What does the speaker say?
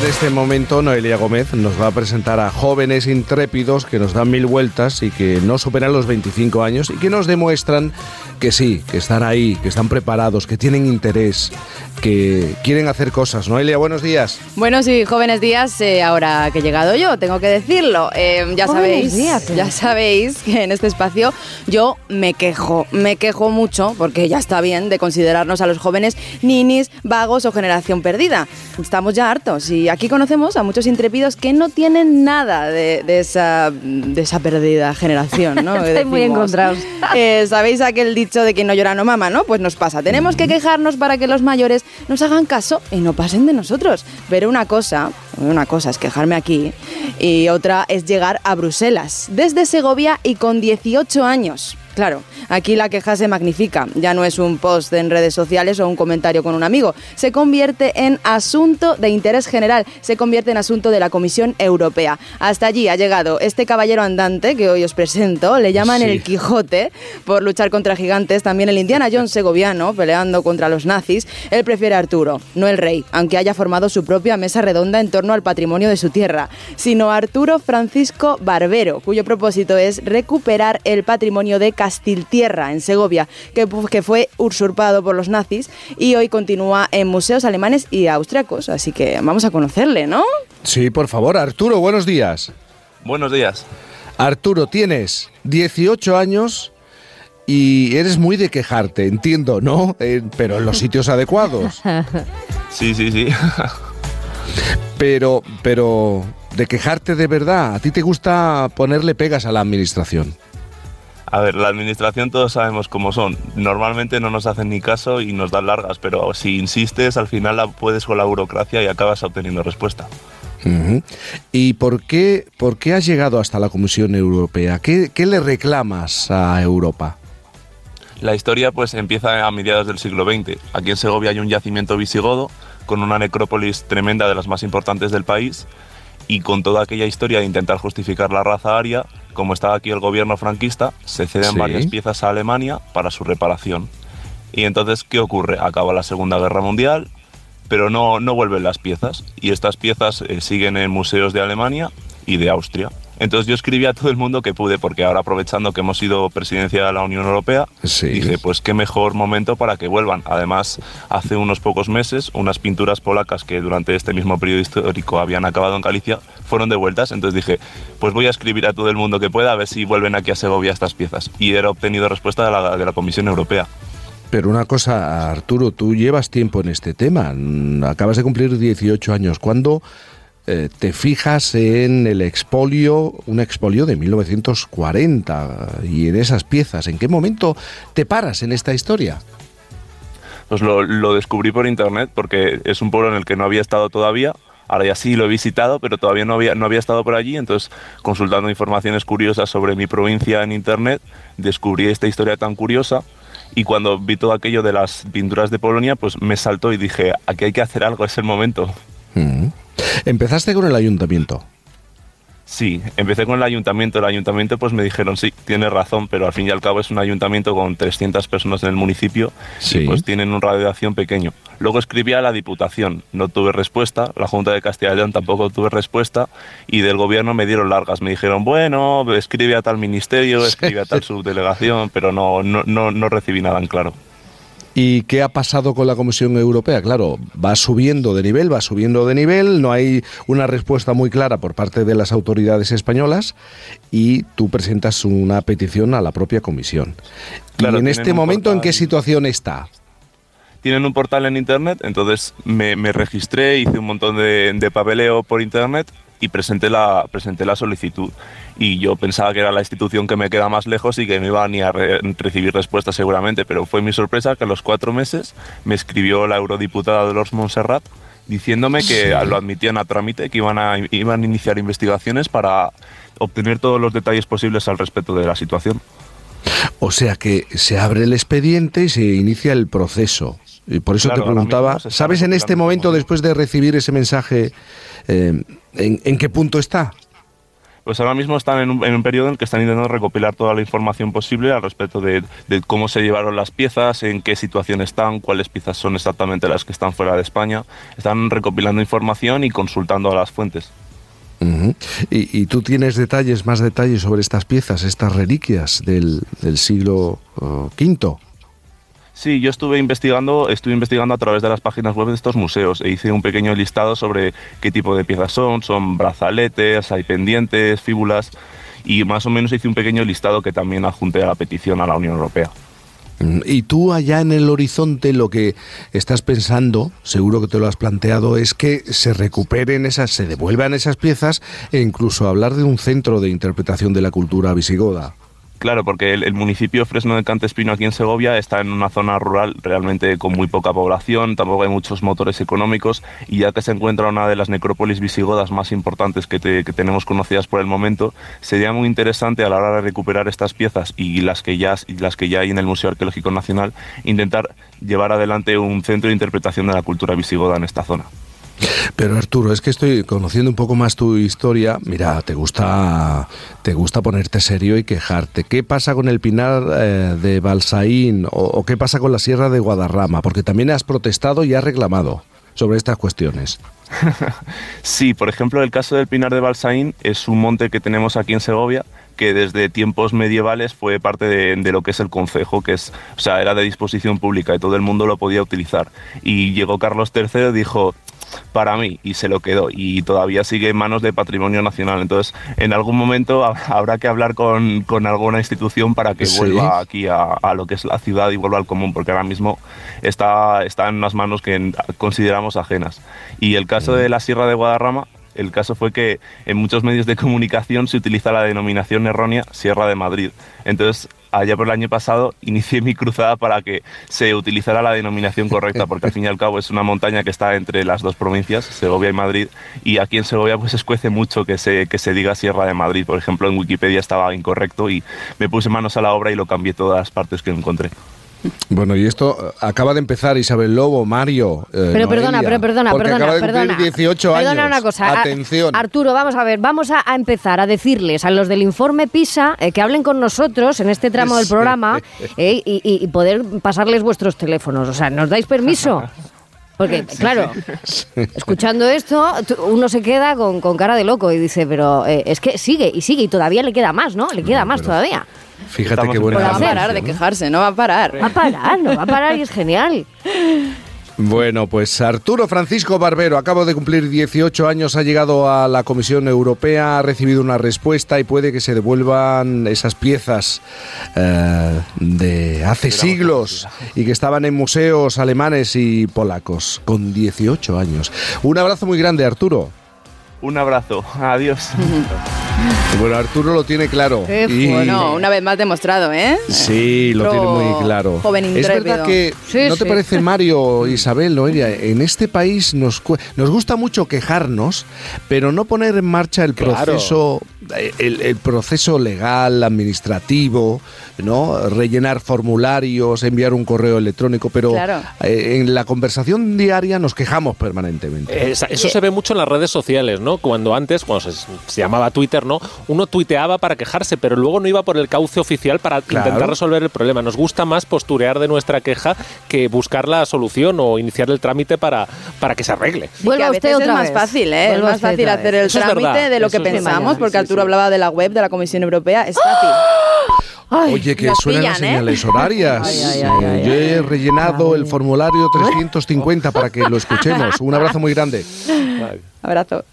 en este momento Noelia Gómez nos va a presentar a jóvenes intrépidos que nos dan mil vueltas y que no superan los 25 años y que nos demuestran que sí, que están ahí, que están preparados, que tienen interés, que quieren hacer cosas. Noelia, buenos días. Buenos y jóvenes días, eh, ahora que he llegado yo, tengo que decirlo. Eh, ya sabéis, ya sabéis que en este espacio yo me quejo, me quejo mucho porque ya está bien de considerarnos a los jóvenes ninis, vagos o generación perdida. Estamos ya hartos y aquí conocemos a muchos intrépidos que no tienen nada de, esa, de esa perdida generación, ¿no? Estoy muy encontrados. Eh, ¿Sabéis aquel dicho de que no llora no mama, no? Pues nos pasa. Tenemos que quejarnos para que los mayores nos hagan caso y no pasen de nosotros. Pero una cosa, una cosa es quejarme aquí y otra es llegar a Bruselas, desde Segovia y con 18 años. Claro, aquí la queja se magnifica. Ya no es un post en redes sociales o un comentario con un amigo. Se convierte en asunto de interés general. Se convierte en asunto de la Comisión Europea. Hasta allí ha llegado este caballero andante que hoy os presento. Le llaman el Quijote por luchar contra gigantes. También el Indiana Jones segoviano peleando contra los nazis. Él prefiere a Arturo, no el rey, aunque haya formado su propia mesa redonda en torno al patrimonio de su tierra, sino Arturo Francisco Barbero, cuyo propósito es recuperar el patrimonio de Castiltierra, en Segovia, que, que fue usurpado por los nazis y hoy continúa en museos alemanes y austriacos. Así que vamos a conocerle, ¿no? Sí, por favor. Arturo, buenos días. Buenos días. Arturo, tienes 18 años y eres muy de quejarte, entiendo, ¿no? Eh, pero en los sitios adecuados. Sí, sí, sí. pero, pero, de quejarte de verdad, ¿a ti te gusta ponerle pegas a la administración? A ver, la administración todos sabemos cómo son. Normalmente no nos hacen ni caso y nos dan largas, pero si insistes, al final la puedes con la burocracia y acabas obteniendo respuesta. ¿Y por qué, por qué has llegado hasta la Comisión Europea? ¿Qué, ¿Qué, le reclamas a Europa? La historia pues empieza a mediados del siglo XX. Aquí en Segovia hay un yacimiento visigodo con una necrópolis tremenda de las más importantes del país y con toda aquella historia de intentar justificar la raza aria, como estaba aquí el gobierno franquista, se ceden varias piezas a Alemania para su reparación. Y entonces, ¿qué ocurre? Acaba la Segunda Guerra Mundial, pero no, no vuelven las piezas. Y estas piezas eh, siguen en museos de Alemania y de Austria. Entonces yo escribí a todo el mundo que pude, porque ahora aprovechando que hemos sido presidencia de la Unión Europea, dije, pues qué mejor momento para que vuelvan. Además, hace unos pocos meses, unas pinturas polacas que durante este mismo periodo histórico habían acabado en Galicia, fueron devueltas. Entonces dije, pues voy a escribir a todo el mundo que pueda a ver si vuelven aquí a Segovia estas piezas. Y era obtenido respuesta de la, de la Comisión Europea. Pero una cosa, Arturo, tú llevas tiempo en este tema. Acabas de cumplir 18 años. ¿Cuándo eh, te fijas en el expolio, un expolio de 1940 y en esas piezas. ¿En qué momento te paras en esta historia? Pues lo, descubrí por internet porque es un pueblo en el que no había estado todavía. Ahora ya sí lo he visitado, pero todavía no había, no había estado por allí. Entonces, consultando informaciones curiosas sobre mi provincia en internet, descubrí esta historia tan curiosa. Y cuando vi todo aquello de las pinturas de Polonia, pues me saltó y dije, aquí hay que hacer algo, es el momento. Mm. Empezaste con el ayuntamiento. Sí, empecé con el ayuntamiento. El ayuntamiento pues me dijeron, sí, tienes razón, pero al fin y al cabo es un ayuntamiento con 300 personas en el municipio y pues tienen un radio de acción pequeño. Luego escribí a la Diputación, no tuve respuesta, la Junta de Castilla y León tampoco tuve respuesta y del gobierno me dieron largas. Me dijeron, bueno, escribe a tal ministerio, escribe a tal subdelegación, pero no, no, no, no recibí nada en claro. ¿Y qué ha pasado con la Comisión Europea? Claro, va subiendo de nivel, va subiendo de nivel, no hay una respuesta muy clara por parte de las autoridades españolas y tú presentas una petición a la propia Comisión. y en este momento, ¿en qué situación está? Tienen un portal en Internet, entonces me, registré, hice un montón de, de papeleo por Internet y presenté la, presenté la solicitud. Y yo pensaba que era la institución que me queda más lejos y que no iba ni a recibir respuesta seguramente, pero fue mi sorpresa que a los cuatro meses me escribió la eurodiputada Dolores Montserrat diciéndome que lo admitían a trámite, que iban a, iban a iniciar investigaciones para obtener todos los detalles posibles al respecto de la situación. O sea que se abre el expediente y se inicia el proceso. Y por eso te preguntaba, ¿sabes en este momento, después de recibir ese mensaje, eh, ¿en, qué punto está? Pues ahora mismo están en un, en un, periodo en que están intentando recopilar toda la información posible al respecto de, de, cómo se llevaron las piezas, en qué situación están, cuáles piezas son exactamente las que están fuera de España. Están recopilando información y consultando a las fuentes. Uh -huh. ¿Y, ¿Y, tú tienes detalles, más detalles sobre estas piezas, estas reliquias del, del siglo uh, V? Sí, yo estuve investigando, estuve investigando a través de las páginas web de estos museos e hice un pequeño listado sobre qué tipo de piezas son, son brazaletes, hay pendientes, fíbulas y más o menos hice un pequeño listado que también adjunté a la petición a la Unión Europea. Y tú allá en el horizonte lo que estás pensando, seguro que te lo has planteado, es que se recuperen esas, se devuelvan esas piezas e incluso hablar de un centro de interpretación de la cultura visigoda. Claro, porque el, municipio Fresno de Cantespino aquí en Segovia está en una zona rural realmente con muy poca población, tampoco hay muchos motores económicos y ya que se encuentra una de las necrópolis visigodas más importantes que, te, tenemos conocidas por el momento, sería muy interesante a la hora de recuperar estas piezas y las que ya, y las que ya hay en el Museo Arqueológico Nacional, intentar llevar adelante un centro de interpretación de la cultura visigoda en esta zona. Pero Arturo, es que estoy conociendo un poco más tu historia. Mira, te gusta, te gusta ponerte serio y quejarte. ¿Qué pasa con el Pinar eh, de Balsaín o, qué pasa con la Sierra de Guadarrama? Porque también has protestado y has reclamado sobre estas cuestiones. sí, por ejemplo, el caso del Pinar de Balsaín es un monte que tenemos aquí en Segovia que desde tiempos medievales fue parte de, de, lo que es el concejo, que es, o sea, era de disposición pública y todo el mundo lo podía utilizar. Y llegó Carlos III y dijo, para mí y se lo quedó y todavía sigue en manos de patrimonio nacional. Entonces, en algún momento habrá que hablar con, con alguna institución para que Sí. vuelva aquí a, a, lo que es la ciudad y vuelva al común, porque ahora mismo está, está en unas manos que consideramos ajenas. Y el caso de la Sierra de Guadarrama, el caso fue que en muchos medios de comunicación se utiliza la denominación errónea Sierra de Madrid. Entonces, allá por el año pasado inicié mi cruzada para que se utilizara la denominación correcta, porque al fin y al cabo es una montaña que está entre las dos provincias, Segovia y Madrid, y aquí en Segovia pues escuece mucho que se, que se diga Sierra de Madrid. Por ejemplo, en Wikipedia estaba incorrecto y me puse manos a la obra y lo cambié todas las partes que encontré. Bueno, y esto acaba de empezar Isabel Lobo, Mario. Eh, pero Noelia, perdona, pero perdona, perdona, acaba de cumplir perdona. 18 años. Perdona una cosa. Atención. Arturo, vamos a ver, vamos a, empezar a decirles a los del informe PISA eh, que hablen con nosotros en este tramo del programa eh, y, y- y poder pasarles vuestros teléfonos. O sea, ¿nos dais permiso? Porque, claro, escuchando esto, uno se queda con, con cara de loco y dice, pero eh, es que sigue y sigue y todavía le queda más, ¿no? Le queda más todavía. Fíjate Estamos qué en buena No va a parar de quejarse, no va a parar. Va a parar, no va a parar y es genial. Bueno, pues Arturo Francisco Barbero acaba de cumplir 18 años, ha llegado a la Comisión Europea, ha recibido una respuesta y puede que se devuelvan esas piezas eh, de hace siglos y que estaban en museos alemanes y polacos, con 18 años. Un abrazo muy grande, Arturo. Un abrazo, adiós. Bueno, Arturo lo tiene claro. Y- Bueno, una vez más demostrado, ¿eh? Sí, lo tiene muy claro. joven es verdad que, Sí, ¿no te parece, Mario, Isabel, Noelia? En este país nos, nos gusta mucho quejarnos, pero no poner en marcha el Claro. proceso, eh, el, el proceso legal, administrativo, ¿no? Rellenar formularios, enviar un correo electrónico, pero Claro. eh, en la conversación diaria nos quejamos permanentemente. Esa- Eso se ve mucho en las redes sociales, ¿no? Cuando antes, cuando se, se llamaba Twitter, ¿no? Uno tuiteaba para quejarse, pero luego no iba por el cauce oficial para Claro. intentar resolver el problema. Nos gusta más posturear de nuestra queja que buscar la solución o iniciar el trámite para, para que se arregle. Vuelva a usted veces otra es más vez. fácil, ¿eh? Es más fácil hacer el Eso trámite de lo eso que pensamos, porque Sí, Arturo hablaba de la web de la Comisión Europea. Es fácil. Ay, Oye, que suenan las pillan, ¿eh? señales horarias. Ay, ay, ay, Eh, ay, Yo he ay. rellenado el formulario 350 para que lo escuchemos. Un abrazo muy grande. Abrazo.